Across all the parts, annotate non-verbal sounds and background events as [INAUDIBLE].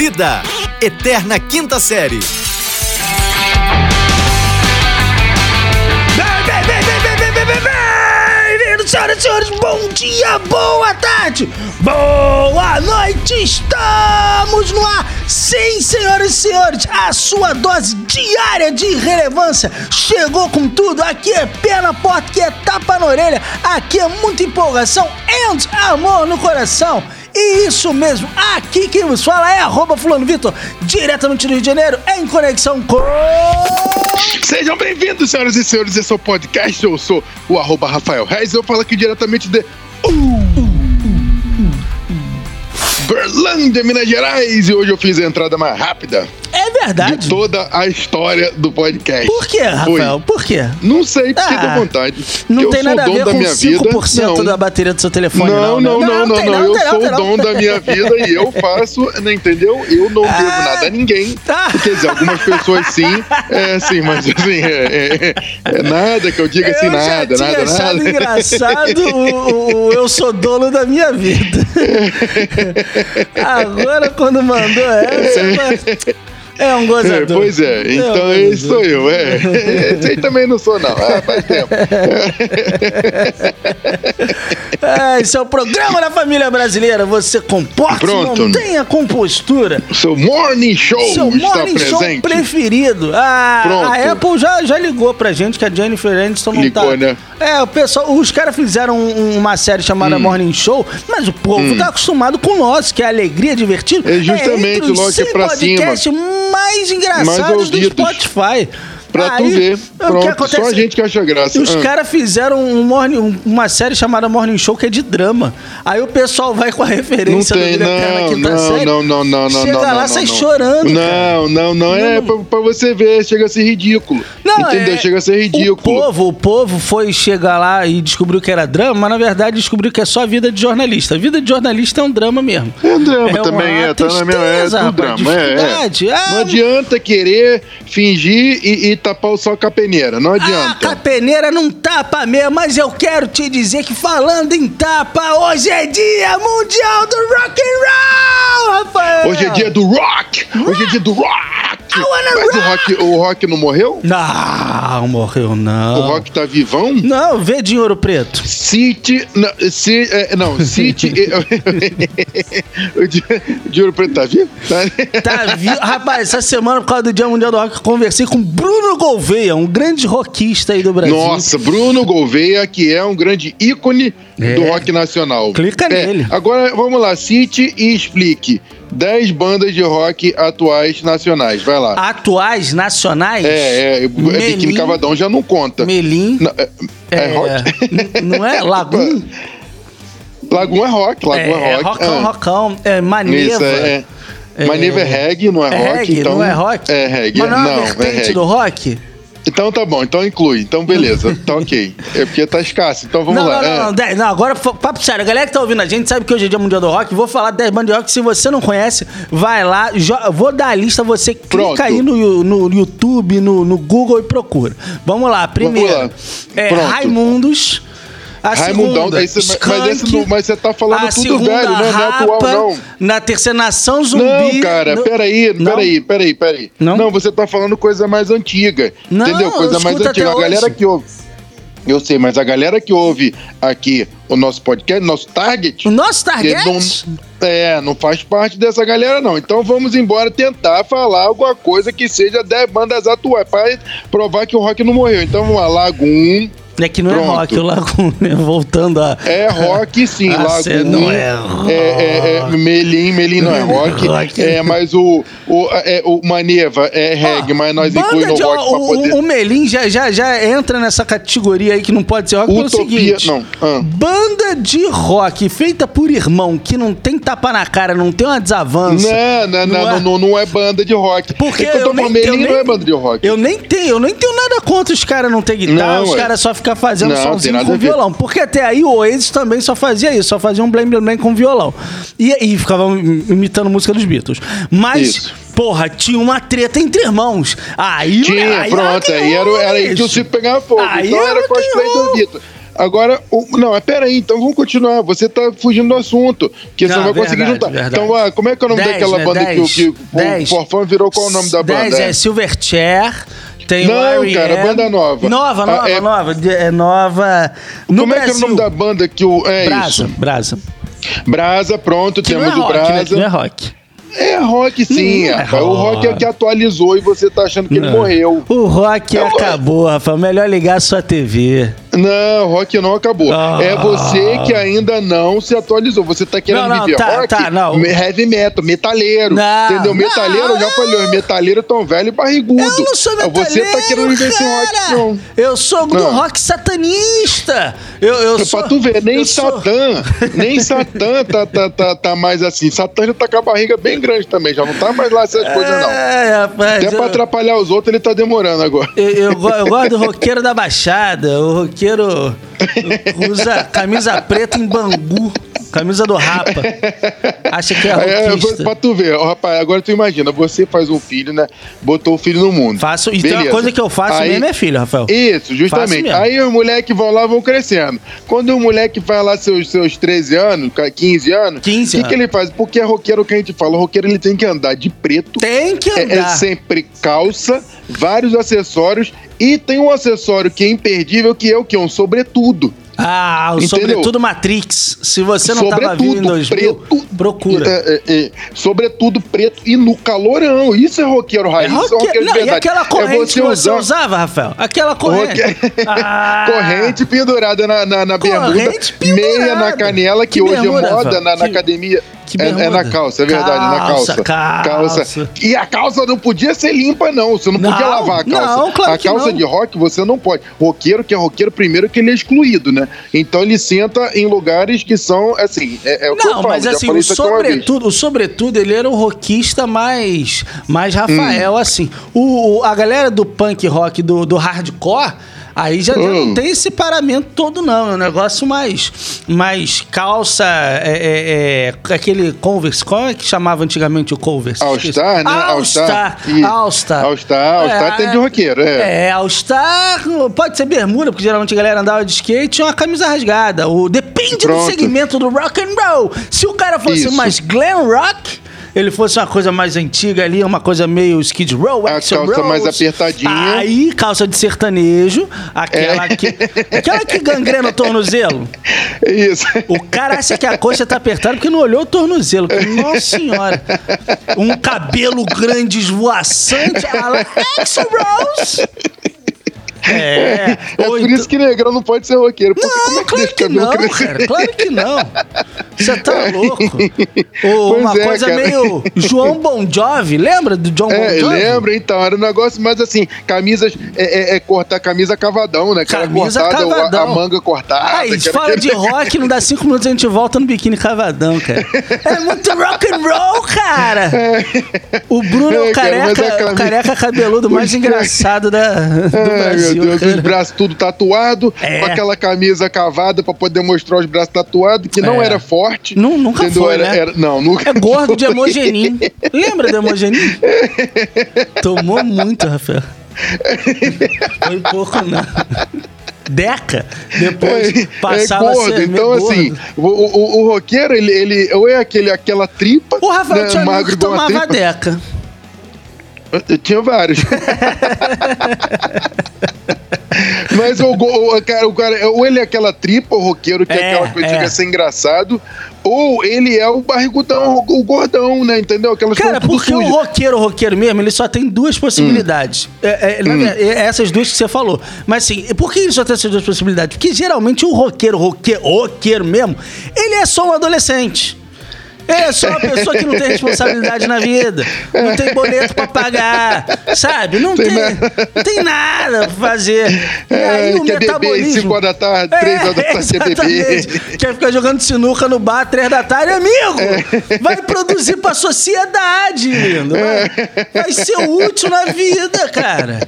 Vida, Eterna Quinta Série. Bem-vindos, senhoras e senhores, bom dia, boa tarde, boa noite, estamos no ar. Sim, senhoras e senhores, a sua dose diária de relevância chegou com tudo. Aqui é pé na porta, aqui é tapa na orelha, aqui é muita empolgação and amor no coração e isso mesmo, aqui quem vos fala é arroba fulano Vitor, diretamente do Rio de Janeiro, em conexão com... Sejam bem-vindos, senhoras e senhores, esse é o podcast. Eu sou o arroba Rafael Reis. Eu falo aqui diretamente de Berlândia, Minas Gerais. E hoje eu fiz a entrada mais rápida É de verdade. toda a história do podcast. Por que, Rafael? Foi. Por quê? Não sei, porque Ah, vontade. Não eu tem nada a ver com minha 5% vida. da bateria do seu telefone, Não, não. não, não, não, tem não. Eu sou o dono da minha vida e eu faço, [LAUGHS] né, entendeu? Eu não devo Ah. nada a ninguém. Ah. Quer dizer, algumas pessoas sim, é sim, mas assim, é, é- é nada que eu diga assim, eu já nada, tinha nada, achado nada. engraçado o, o eu sou dono da minha vida. [LAUGHS] Agora, quando mandou essa, é um É, gozador. pois é, então um esse sou eu, é. [LAUGHS] Esse aí também não sou, não. Ah, faz tempo. [LAUGHS] É, esse é o programa da família brasileira. Você comporte, Pronto. mantenha compostura. Seu morning show Seu está morning show presente. preferido. A, Pronto. a Apple já, já ligou pra gente que a Jennifer Aniston não Ligou, tá. né? É, o pessoal, os caras fizeram um- uma série chamada Hum. Morning Show, mas o povo tá acostumado com o nosso, que é alegria, divertido. É justamente, entre os logo que é 100 pra podcasts mais engraçados do. Spotify. Pra tu Aí, ver. o que Pronto, acontece- só a gente que acha graça. os Ah. caras fizeram um morning- um- uma série chamada Morning Show que é de drama. Aí o pessoal vai com a Não referência tem, do não, Quinta não, Série. não, não, não, não, Chega não, lá, não, sai não. chorando, cara. Não, não, não, é pra, pra você ver, chega a ser ridículo. Não, Entendeu? é- Chega a ser O ridículo. povo, o povo foi chegar lá e descobriu que era drama, mas na verdade descobriu que é só vida de jornalista. A vida de jornalista é um drama mesmo. É drama É também, é, tá na minha é, tudo rapaz, drama. É, é. Ah, Não adianta querer fingir e, e tapar o sol com a peneira. Não A adianta. capeneira não tapa mesmo, mas eu quero te dizer que falando em tapa, hoje é dia mundial do rock and roll, Rafael! Hoje é dia do rock! Hoje é dia do rock! Wanna Mas o rock, o rock não morreu? Não, morreu não. O rock tá vivão? Não, vê de ouro preto. City. Não, ci, é, não City. [LAUGHS] o de, de Ouro Preto tá vivo? Tá, Tá vivo. Rapaz, essa semana, por causa do Dia Mundial do Rock, eu conversei com Bruno Gouveia, um grande rockista aí do Brasil. Nossa, Bruno Gouveia, que é um grande ícone É. do rock nacional. Clica É, nele. Agora, vamos lá, cite e explique 10 bandas de rock atuais nacionais. Vai lá. Atuais, nacionais? É, é, é Melim. Biquíni Cavadão já não conta. Melim. Não, é, é rock? n- Não é? Lagum? [LAUGHS] Lagoon é rock, Lagoon é, é, rock. rockão, Ah. rockão. É, Maneva. Isso, é. é. Maneva é reggae, não é, É rock, reggae, então. não é rock? É reggae. Mas não é não, é vertente reggae. do rock? Então tá bom, então inclui. Então beleza, [LAUGHS] tá ok. É porque tá escasso, então vamos não, lá. não, é. não, não, dez- não, agora papo sério. A galera que tá ouvindo a gente sabe que hoje é dia mundial do rock. Vou falar 10 bandas de rock. Se você não conhece, vai lá. vou dar a lista, você clica Pronto. aí no, no YouTube, no, no Google e procura. Vamos lá, primeiro. lá. É. Raimundos. A Raimundão, segunda, mas esse não- mas você tá falando tudo segunda, velho, né? Não é atual, não. Na terceira, Nação Zumbi. Não, cara, no- peraí, Não? peraí, peraí, peraí. Não? você tá falando coisa mais antiga. Não, entendeu? Coisa mais antiga. A galera hoje. que ouve. Eu sei, mas a galera que ouve aqui o nosso podcast, nosso target. O nosso target? não, é, não faz parte dessa galera, não. Então vamos embora tentar falar alguma coisa que seja 10 bandas atuais, para provar que o rock não morreu. Então vamos lá, Lagoon. É que não Pronto. é rock, o Lagoon, [LAUGHS] né? Voltando a. É rock sim, [LAUGHS] Ah, Lagoon. cê não é rock. É, é, é, Melim, Melim não é [LAUGHS] rock. Rock. É, mas o, o, é, o Maneva é reggae, mas nós incluímos no rock o, pra poder. o, Melim já, já, já entra nessa categoria aí que não pode ser rock pelo Utopia, seguinte. não. Ah. Banda de rock feita por irmão que não tem tapa na cara, não tem uma desavança. Não, não, não, é- não, não, não é banda de rock. Porque é eu nem- eu nem- não é banda de rock. Eu nem tenho, eu nem tenho nada contra os caras não ter guitarra, Não, os ué. caras só ficam fazendo Não, nada com violão. Porque até aí o Oasis também só fazia isso, só fazia um blém blém com violão. E, e ficava imitando música dos Beatles. Mas, Isso. porra, tinha uma treta entre irmãos. Aí Tinha, aí pronto, and aí era, era aí que o bicho. circo pegava fogo. Aí então era era cosplay do Vitor. Agora, o, não, mas peraí, então vamos continuar. Você tá fugindo do assunto. Que você Não, vai conseguir verdade, juntar. verdade. Então, ah, como é que é o nome Dez, daquela né? banda que, o- Dez. que o Dez. Forfã virou qual o nome da banda? 10 é Silverchair. Tem Não, o cara, banda nova. Nova, Ah, nova, é- nova. É nova. No Como é que é o Brasil. nome da banda que o. É Brasa, isso. Brasa. Brasa, pronto, Que temos é o rock, né? Brasa. Que não é rock. É rock, sim. Não é rapaz. O rock é rock. que atualizou e você tá achando que ele Não. morreu. O rock Eu- acabou, Rafael. Melhor ligar a sua TV. Não, rock não acabou. Ah. É você que ainda não se atualizou. Você tá querendo Não, não, viver tá, rock, tá, não. heavy metal, metaleiro. Não, entendeu? Metaleiro, eu já não. falei, os metaleiros tão velho e barrigudo. Eu não sou metaleiro, Você tá querendo viver esse rock, não. Eu sou do Não. rock satanista. Eu, eu É sou, pra tu ver, nem eu sou- Satã, [LAUGHS] nem Satã tá, tá, tá, tá mais assim. Satã já tá com a barriga bem grande também, já não tá mais lá essas coisas, não. É, rapaz. Até pra eu- atrapalhar os outros, ele tá demorando agora. Eu, eu, eu gosto do [LAUGHS] roqueiro da Baixada. O roqueiro usa camisa preta em Bangu. Camisa do Rapa. [LAUGHS] Acha que é É, roquista. pra tu ver, ó, rapaz, agora tu imagina, você faz um filho, né? Botou o filho no mundo. Faço, e uma Beleza. coisa que eu faço Aí- mesmo é filho, Rafael. Isso, justamente. Aí os moleques vão lá vão crescendo. Quando o moleque faz lá seus, seus 13 anos, 15 anos, 15 o que, que ele faz? Porque é roqueiro que a gente fala, o roqueiro ele tem que andar de preto. Tem que É, é andar. sempre calça, vários acessórios e tem um acessório que é imperdível que é o que? Um sobretudo. Ah, o Entendeu? sobretudo Matrix. Se você não tava Sobretudo, vindo em 2000, preto. procura. É, é, é, sobretudo preto e no calorão. Isso é roqueiro É raiz. isso é roqueiro. roqueiro de Não, e verdade. aquela corrente é você que você usar usava, Rafael? Aquela corrente. Roque- [LAUGHS] Ah, corrente pendurada na, na, na bermuda, Corrente pendurada. meia na canela, que, Que hoje bermuda, é moda Rafael? na, na Que- academia. É, é na calça, é verdade, na Calça, calça. calça. E a calça não podia ser limpa, não. Você não, Não, podia lavar a calça. não, claro a calça de rock você não pode. Roqueiro, que é roqueiro, primeiro que ele é excluído, né? Então ele senta em lugares que são, assim, é, é o que eu Não, falo. mas assim, o sobretudo, o sobretudo, ele era um rockista mais, mais Rafael, Hum. assim. O, o- a galera do punk rock, do, do hardcore, aí já, já Hum. não tem esse paramento todo, não. É um negócio mais, mais calça, é, é, é, aquele Converse, como é que chamava antigamente o Converse? All Star, né? All Star. Ih, All Star. All Star, All Star tem de roqueiro, é. É, All Star, pode ser bermuda, porque geralmente a galera andava de skate e uma camisa rasgada. O, depende do Pronto. segmento do rock and roll. Se o cara fosse Isso. mais glam rock, ele fosse uma coisa mais antiga ali, uma coisa meio skid row, A Axl calça Rose, mais apertadinha. Aí, calça de sertanejo, aquela É. que aquela que gangrena o tornozelo. É [LAUGHS] isso. O cara acha que a coxa tá apertada porque não olhou o tornozelo. Nossa senhora. Um cabelo grande, esvoaçante, a la Axl Rose. É. É Ou por então- isso que negrão não pode ser roqueiro. Porque como Não, é que claro deixa o que cabelo não, crescer? cara. Claro que não. Você tá louco. [LAUGHS] Ou uma é, coisa cara. meio João [LAUGHS] Bon Jovi. Lembra do John Bon É, Jovi? lembra, então, era um negócio mais assim, camisas, é, é- é cortar camisa cavadão, né? Aquela Camisa cortada, o- a- cavadão. a manga cortada. Aí, era fala de rock, não dá [LAUGHS] cinco minutos a gente volta no biquíni cavadão, cara. É muito rock and roll, cara. O Bruno é o É, cara, careca, é aquela- o careca cabeludo mais engraçado da, do Ai, Brasil. meu Deus, cara. os braços tudo tatuado, É. com aquela camisa cavada pra poder mostrar os braços tatuados, que não É. era forte. Nu- nunca entendeu? foi, Era- né? era- não, nunca É gordo de hemogenin. Lembra do hemogenin? [LAUGHS] Tomou muito, Rafael. Foi pouco, não. Deca. Depois É, passava é a gordo, ser então assim, o, o, o roqueiro, ele, ele ou é aquele, aquela tripa, O Rafael né, tinha magro que tomava tripa. Deca. Eu tinha vários. [LAUGHS] Mas o, o, cara, o cara, ou ele é aquela tripa, o roqueiro, que é, É, aquela coisa que é. é ser engraçado, ou ele é o barrigudão, o gordão, né? Entendeu? Aquelas Cara, porque o roqueiro, o roqueiro mesmo, ele só tem duas possibilidades. Hum. É, é, verdade, é essas duas que você falou. Mas assim, por que ele só tem essas duas possibilidades? Porque geralmente o roqueiro, roqueiro, roqueiro mesmo, ele é só um adolescente. É só uma pessoa que não tem responsabilidade na vida. Não tem boleto pra pagar, sabe? Não tem, não tem nada pra fazer. E aí É, o quer beber metabolismo... 5 horas da tarde, 3 horas da tarde, quer beber. exatamente. Quer ficar jogando sinuca no bar três da tarde, amigo? É. Vai produzir pra sociedade, lindo. Vai, vai ser útil na vida, cara.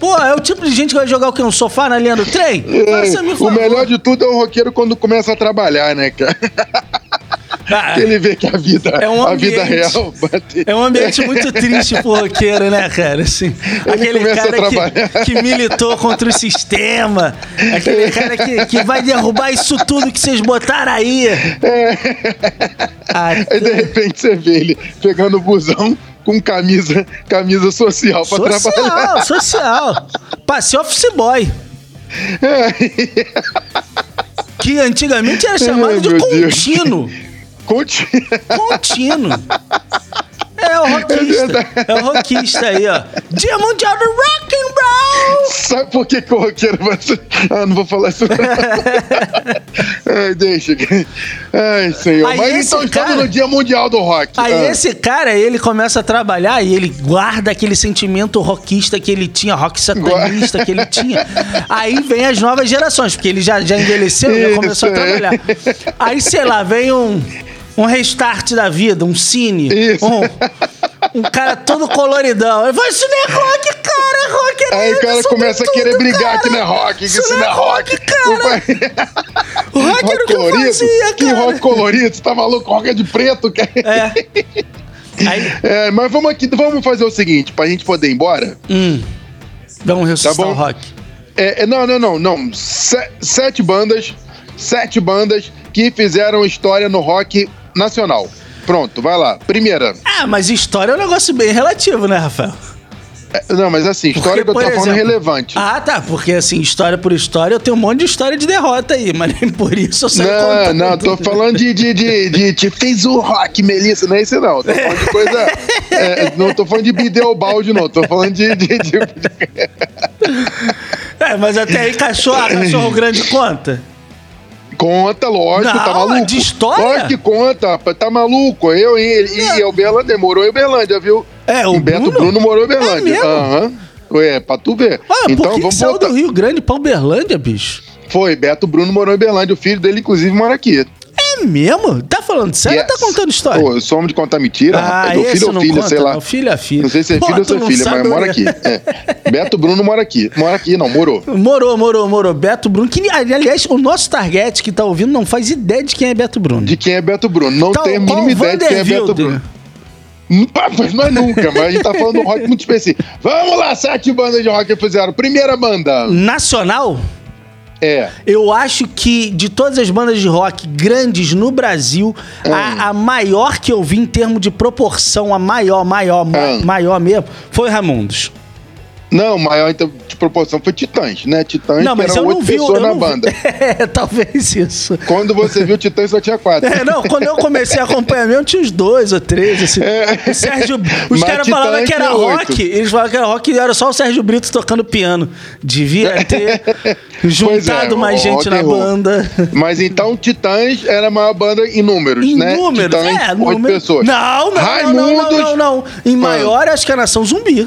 Pô, é o tipo de gente que vai jogar o quê? Um sofá na linha do trem? Faça-me É, o favor. melhor de tudo é o roqueiro quando começa a trabalhar, né, cara? Ah, [LAUGHS] que ele vê que a vida, é um a vida ambiente- real bate- É um ambiente muito triste pro roqueiro, né, cara? Assim, aquele cara que, que militou contra o sistema, aquele cara que, que vai derrubar isso tudo que vocês botaram aí. Ah, Aí de repente você vê ele pegando o busão com camisa, camisa social pra trabalhar. social, social. Passei office boy. Que antigamente era chamado Ai, de meu Deus. Contínuo. Contínuo. É o É rockista. verdade. É o rockista aí, ó. Dia Mundial do Rock and Roll! Sabe por que, que o roqueiro vai. Ah, não vou falar isso. [LAUGHS] Ai, deixa. Ai, senhor. Aí Mas então estamos cara- no Dia Mundial do Rock. Aí Ah, esse cara, ele começa a trabalhar e ele guarda aquele sentimento rockista que ele tinha, rock satanista que ele tinha. Aí vem as novas gerações, porque ele já, já envelheceu, já Isso, começou a é. trabalhar. Aí, sei lá, vem um, um restart da vida, um cine, Isso. um, um cara todo coloridão. Ele fala, isso não é rock, cara, rock é Aí o cara começa a querer brigar cara. que não é rock, que Isso isso não é é rock, rock. cara. O [LAUGHS] rock era o que eu colorido? fazia, Que cara. rock colorido? Você tá maluco? Rock é de preto, cara. É. [LAUGHS] Aí, É, mas vamos aqui, vamos fazer o seguinte, pra gente poder ir embora. hum, vamos ressuscitar Tá bom. o rock. É, é, não, não, não, não. Se- sete bandas, sete bandas que fizeram história no rock nacional. Pronto, vai lá. Primeira. Ah, mas história é um negócio bem relativo, né, Rafael? É, Não, mas assim, história que eu tô falando é relevante. Ah, tá. Porque, assim, história por história, eu tenho um monte de história de derrota aí, mas nem por isso eu saio Não, contando. não, tô falando de, de, de, de, de fez o rock, Melissa, não é isso não. Tô falando de coisa. é, não tô falando de Bideobaldi, não. Tô falando de. de, de- É, mas até aí, cachorro, cachorro grande conta. Conta, lógico, Não, tá maluco. de história? Lógico que conta, rapaz, tá maluco. Eu e ele, e o Uberlândia, morou em Uberlândia, viu? É, o Beto Bruno? Bruno, morou em Uberlândia. É mesmo? Aham. É, pra tu ver. Ah, então por que, que vamos saiu voltar. do Rio Grande pra Uberlândia, bicho? Foi, Beto Bruno morou em Uberlândia. O filho dele, inclusive, mora aqui. É mesmo? Tá falando sério ou tá Yes. contando história? Pô, eu sou homem de contar mentira, rapaz. Meu esse filho ou filha, conta, sei lá. Não. Filho é filho. Não sei se é filho ou se é filha, mas mora onde aqui. é. É. Beto Bruno mora aqui. Mora aqui, não, morou. Morou, morou, morou. Beto Bruno. Que, aliás, o nosso target que tá ouvindo não faz ideia de quem é Beto Bruno. De quem é Beto Bruno. Não Então, tem a mínima ideia de quem é? Beto Bruno. Hum, Mas não é nunca, mas a gente tá falando de um rock muito específico. Vamos lá, sete bandas de rock que fizeram. Primeira banda. Nacional? É. Eu acho que de todas as bandas de rock grandes no Brasil, Hum. a, a maior que eu vi em termos de proporção, a maior, maior, ma- Hum. maior mesmo, foi Ramundos. Não, maior então, de proporção foi Titãs, né? Titãs Não, mas eram oito pessoas na vi- banda. [LAUGHS] É, talvez isso. Quando você viu Titãs só tinha quatro. É, não, quando eu comecei a acompanhar mesmo, tinha uns dois ou três, assim. O Sérgio. Os caras falavam que era rock. Eles falavam que era rock e era só o Sérgio Brito tocando piano. Devia [LAUGHS] ter juntado é, mais gente na roll. banda. Mas então Titãs era a maior banda em números, Em né? números, Titãs, é, oito número. pessoas. Não, não, não, não, não, não, não. Em maior, acho que é a Nação Zumbi.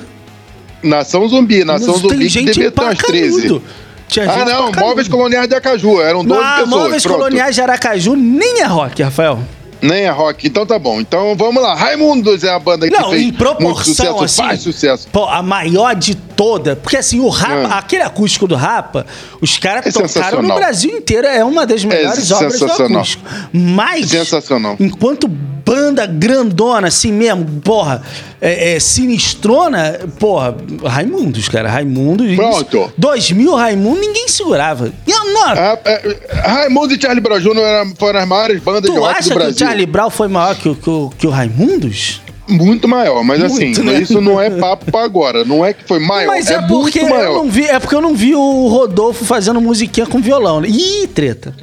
Nação Zumbi, Nação Tem Zumbi que gente devia ter pra umas 13. canudo. Tinha Ah, não, Móveis. Coloniais de Acaju, eram 12 Ah, pessoas. Móveis pronto. Coloniais de Aracaju nem é rock, Rafael. Nem é rock, então tá bom. Então vamos lá. Raimundos é a banda que Não, fez em muito proporção, sucesso, assim, faz sucesso. Pô, a maior de toda. Porque assim, o Rapa, Ah. aquele acústico do Rapa, os caras É tocaram no. Brasil inteiro. É uma das melhores obras do sensacional. acústico. Mas, Sensacional. enquanto banda grandona, assim mesmo, porra, é, é, sinistrona, porra, Raimundos, cara, Raimundos. Pronto. 2000 Raimundo, ninguém segurava. Não, não, é, Raimundo e Charlie Brown Jr. foram as maiores bandas de tu rock acha do que o Brasil. Charlie Brown foi maior que, o- que, que o Raimundos? Muito maior, mas Muito, assim, né? isso não é [LAUGHS] papo pra agora. Não é que foi maior, Mas é, é, porque eu não vi, é porque eu não vi o Rodolfo fazendo musiquinha com violão. né? Ih, treta.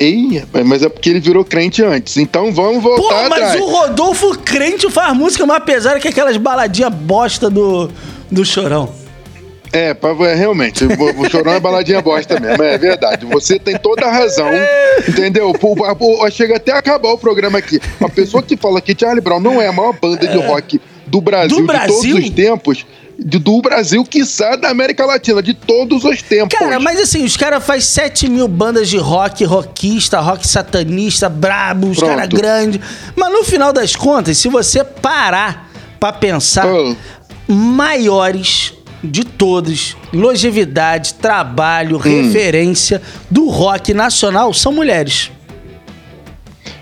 Ei, mas é porque ele virou crente antes. Então vamos Pô, voltar mas atrás. o Rodolfo crente faz música mais pesada que aquelas baladinhas bosta do, do Chorão. É, é, realmente, o, Chorão é baladinha bosta mesmo, é verdade. Você tem toda a razão, entendeu? Pô, pô, pô, Chega até a acabar o programa aqui. Uma pessoa que fala que Charlie Brown não é a maior banda de rock do Brasil, Do de Brasil? todos os tempos, de- do Brasil, quiçá da América Latina, de todos os tempos. Cara, mas assim, os caras fazem 7 mil bandas de rock, rockista, rock satanista, brabo, os caras grandes. Mas no final das contas, se você parar pra pensar, Ah. maiores de todos, longevidade, trabalho, Hum. referência do rock nacional são mulheres.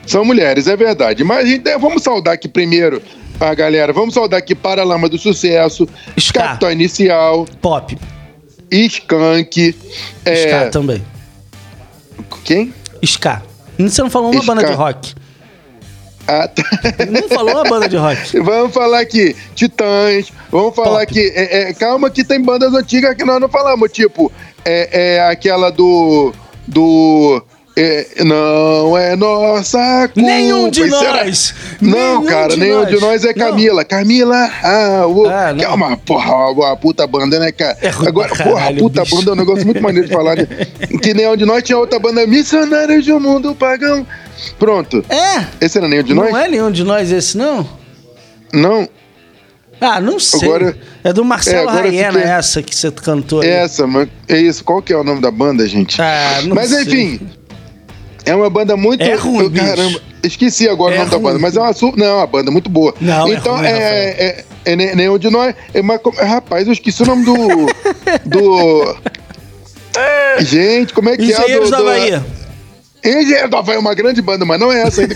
São mulheres, é verdade. Mas a gente, vamos saudar aqui primeiro a galera. Vamos saudar aqui Paralama do Sucesso, Ska. Capital Inicial, Pop. Skank. É, Ska também. quem? Ska. Você não falou uma Ska. banda de rock. Ah, tá. Não falou uma banda de rock. [LAUGHS] Vamos falar aqui, Titãs, vamos falar Pop. aqui, é, é, calma que tem bandas antigas que nós não falamos, tipo, é, é aquela do, do, é, não é nossa culpa. Nenhum de será- nós. Não, Nenhum cara, de nenhum nós. de nós é Não. Camila. Camila, ah, o, Ah, não. que é uma porra, uma puta banda, né, cara? É ruim Agora, pra porra, caralho, puta bicho. banda é um negócio muito maneiro de falar, né? [LAUGHS] Que nenhum de nós tinha outra banda, Missionários do Mundo Pagão. Pronto. É. Esse era nenhum de não nós? é nenhum de nós esse, não? Não. Ah, não sei. Agora- é do Marcelo é, Raiena fiquei- essa que você cantou aí. Essa, mas é isso. Qual que é o nome da banda, gente? Ah, não mas sei. enfim, é uma banda muito. É ruim, eu. Caramba, esqueci agora É o nome da ruim. banda, mas é uma, não, é uma banda muito boa. Não, é então ruim, é, é, é ne- nenhum de nós. É, mas, rapaz, eu esqueci o nome do. [LAUGHS] do. Gente, como é que é? Engenheiros do, da do- Bahia. Engenheiro do Havaí é uma grande banda, mas não é essa ainda.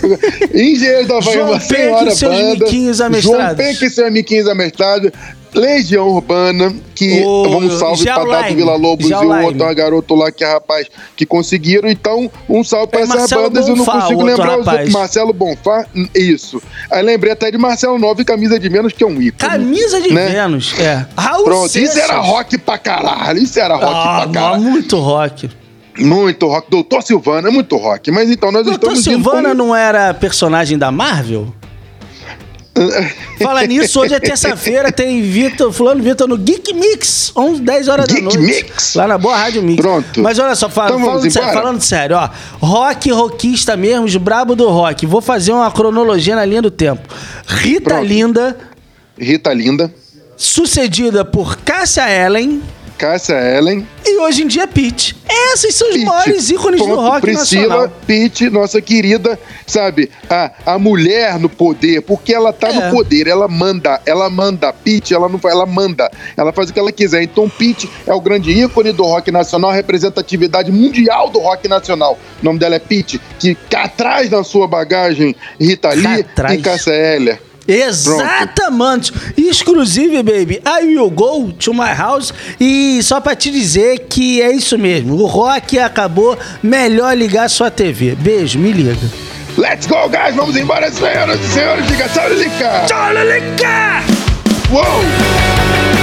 Engenheiro do Havaí é João uma Penck e senhora seus banda. miquinhos João amestrados. Penck e seus miquinhos amestrados. Legião Urbana, que O vamos salve pra. Dado Vila Lobos e o outro, garoto lá que é rapaz que conseguiram. Então, um salve pra É essas Marcelo bandas. eu não Bonfá, consigo lembrar os outros. Marcelo Bonfá, isso. Aí lembrei até de Marcelo Nove, camisa de menos, que é um ícone. Camisa de né? Vênus. É. Raul Pronto, isso era rock pra caralho. Isso era rock Ah, pra caralho. muito rock. Muito rock. Doutor Silvana é muito rock. Mas então nós Doutor estamos indo Silvana não era personagem da Marvel? Fala nisso, hoje é terça-feira, tem Vitor, fulano Vitor no Geek Mix, 11, 10 horas Geek da noite. Mix? Lá na boa Rádio Mix. Pronto. Mas olha só, fala- Então falando, sério, falando sério, ó. Rock, rockista mesmo, os brabo do rock. Vou fazer uma cronologia na linha do tempo. Rita Pronto. Linda, Rita Linda, sucedida por Cássia Ellen Cássia Ellen, e hoje em dia Pete. Esses são os Pitty, maiores ícones do ponto, rock Priscila, nacional. Pitt, nossa querida, sabe, a, a mulher no poder, porque ela tá É. no poder, ela manda, ela manda, Pitt, ela não ela manda, ela faz o que ela quiser. Então Pitt é o grande ícone do rock nacional, representatividade mundial do rock nacional. O nome dela é Pitt, que cá atrás na sua bagagem Rita Lee Atrás. e Cássia Eller. Exatamente. Exclusive, baby, I will go to my house. E só pra te dizer que é isso mesmo. O rock acabou. Melhor ligar sua TV. Beijo, me liga. Let's go, guys! Vamos embora, senhoras e senhores! Diga tchau, Lilica! Tchau, Lelica! Uou!